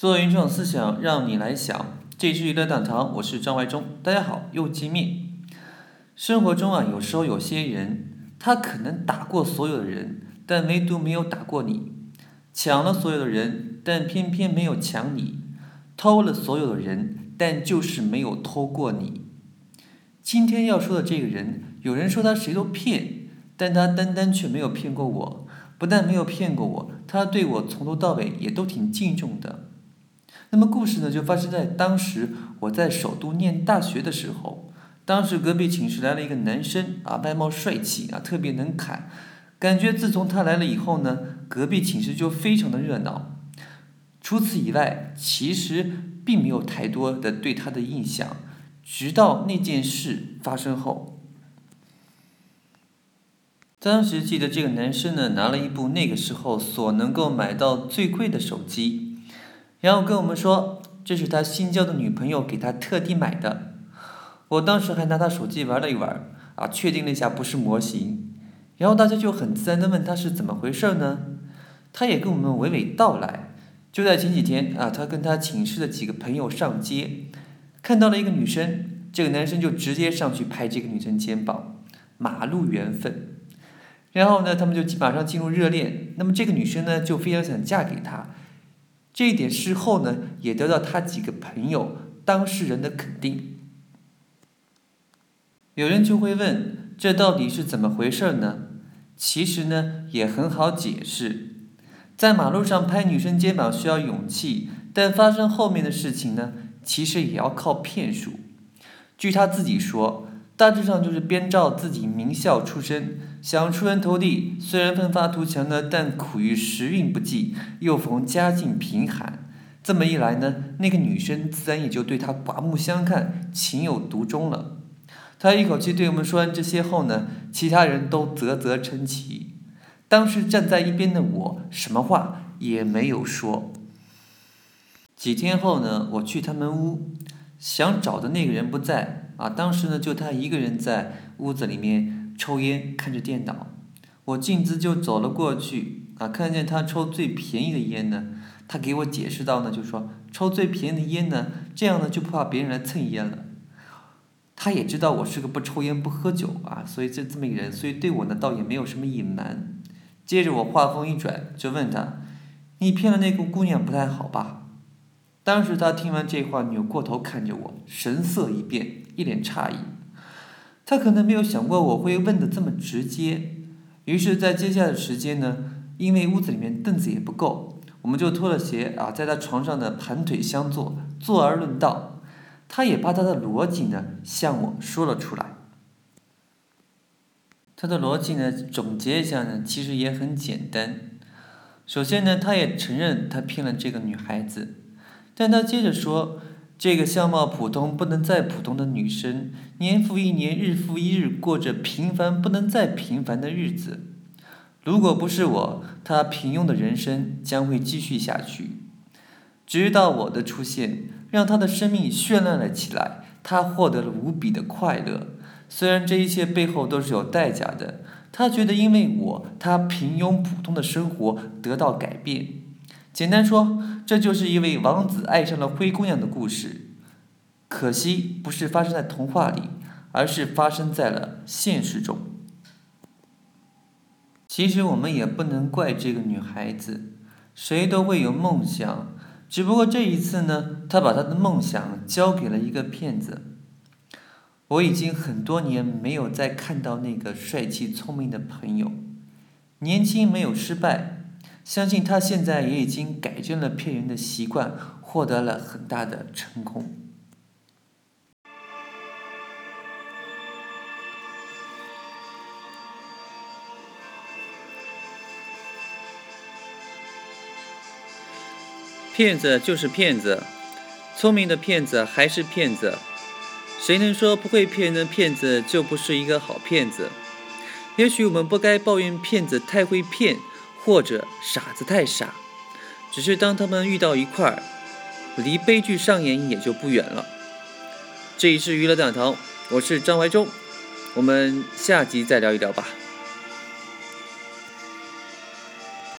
做原创思想，让你来想。这是娱乐大堂，我是张怀忠。大家好，又见面。生活中啊，有时候有些人，他可能打过所有的人，但唯独没有打过你；抢了所有的人，但偏偏没有抢你；偷了所有的人，但就是没有偷过你。今天要说的这个人，有人说他谁都骗，但他单单却没有骗过我。不但没有骗过我，他对我从头到尾也都挺敬重的。那么故事呢，就发生在当时我在首都念大学的时候。当时隔壁寝室来了一个男生啊，外貌帅气啊，特别能侃。感觉自从他来了以后呢，隔壁寝室就非常的热闹。除此以外，其实并没有太多的对他的印象。直到那件事发生后。当时记得这个男生呢，拿了一部那个时候所能够买到最贵的手机，然后跟我们说这是他新交的女朋友给他特地买的。我当时还拿他手机玩了一玩，啊，确定了一下不是模型，然后大家就很自然的问他是怎么回事呢？他也跟我们娓娓道来。就在前几天啊，他跟他寝室的几个朋友上街，看到了一个女生，这个男生就直接上去拍这个女生肩膀，马路缘分。然后呢，他们就马上进入热恋。那么这个女生呢，就非常想嫁给他。这一点事后呢，也得到他几个朋友当事人的肯定。有人就会问，这到底是怎么回事呢？其实呢，也很好解释。在马路上拍女生肩膀需要勇气，但发生后面的事情呢，其实也要靠骗术。据他自己说。大致上就是编造自己名校出身，想出人头地。虽然奋发图强呢，但苦于时运不济，又逢家境贫寒。这么一来呢，那个女生自然也就对他刮目相看，情有独钟了。他一口气对我们说完这些后呢，其他人都啧啧称奇。当时站在一边的我，什么话也没有说。几天后呢，我去他们屋，想找的那个人不在。啊，当时呢，就他一个人在屋子里面抽烟，看着电脑。我径自就走了过去，啊，看见他抽最便宜的烟呢。他给我解释到呢，就说抽最便宜的烟呢，这样呢就不怕别人来蹭烟了。他也知道我是个不抽烟不喝酒啊，所以这这么一个人，所以对我呢倒也没有什么隐瞒。接着我话锋一转，就问他：“你骗了那个姑娘不太好吧？”当时他听完这话，扭过头看着我，神色一变，一脸诧异。他可能没有想过我会问的这么直接，于是，在接下来的时间呢，因为屋子里面凳子也不够，我们就脱了鞋啊，在他床上呢盘腿相坐，坐而论道。他也把他的逻辑呢向我说了出来。他的逻辑呢，总结一下呢，其实也很简单。首先呢，他也承认他骗了这个女孩子。但他接着说：“这个相貌普通不能再普通的女生，年复一年，日复一日，过着平凡不能再平凡的日子。如果不是我，她平庸的人生将会继续下去。直到我的出现，让她的生命绚烂了起来，她获得了无比的快乐。虽然这一切背后都是有代价的，她觉得因为我，她平庸普通的生活得到改变。简单说。”这就是一位王子爱上了灰姑娘的故事，可惜不是发生在童话里，而是发生在了现实中。其实我们也不能怪这个女孩子，谁都会有梦想，只不过这一次呢，她把她的梦想交给了一个骗子。我已经很多年没有再看到那个帅气聪明的朋友，年轻没有失败。相信他现在也已经改正了骗人的习惯，获得了很大的成功。骗子就是骗子，聪明的骗子还是骗子。谁能说不会骗人的骗子就不是一个好骗子？也许我们不该抱怨骗子太会骗。或者傻子太傻，只是当他们遇到一块儿，离悲剧上演也就不远了。这里是娱乐大堂，我是张怀忠，我们下集再聊一聊吧。